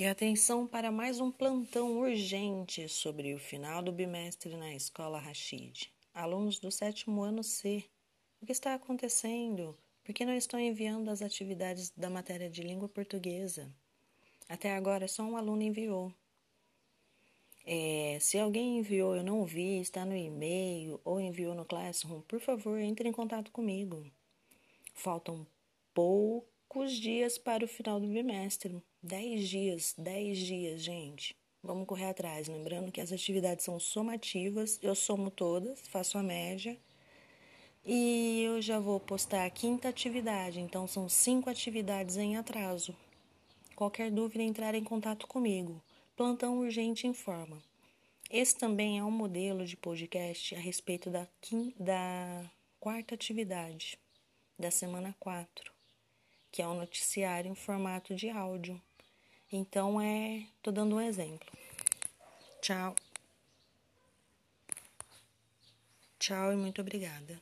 E atenção para mais um plantão urgente sobre o final do bimestre na escola Rashid. Alunos do sétimo ano C. O que está acontecendo? Por que não estão enviando as atividades da matéria de língua portuguesa? Até agora só um aluno enviou. É, se alguém enviou eu não vi, está no e-mail ou enviou no Classroom, por favor, entre em contato comigo. Faltam poucos dias para o final do bimestre. Dez dias, dez dias, gente. Vamos correr atrás. Lembrando que as atividades são somativas, eu somo todas, faço a média. E eu já vou postar a quinta atividade, então são cinco atividades em atraso. Qualquer dúvida, entrar em contato comigo. Plantão Urgente Informa. Esse também é um modelo de podcast a respeito da, quinta, da quarta atividade da semana 4, que é um noticiário em formato de áudio. Então é, tô dando um exemplo. Tchau. Tchau e muito obrigada.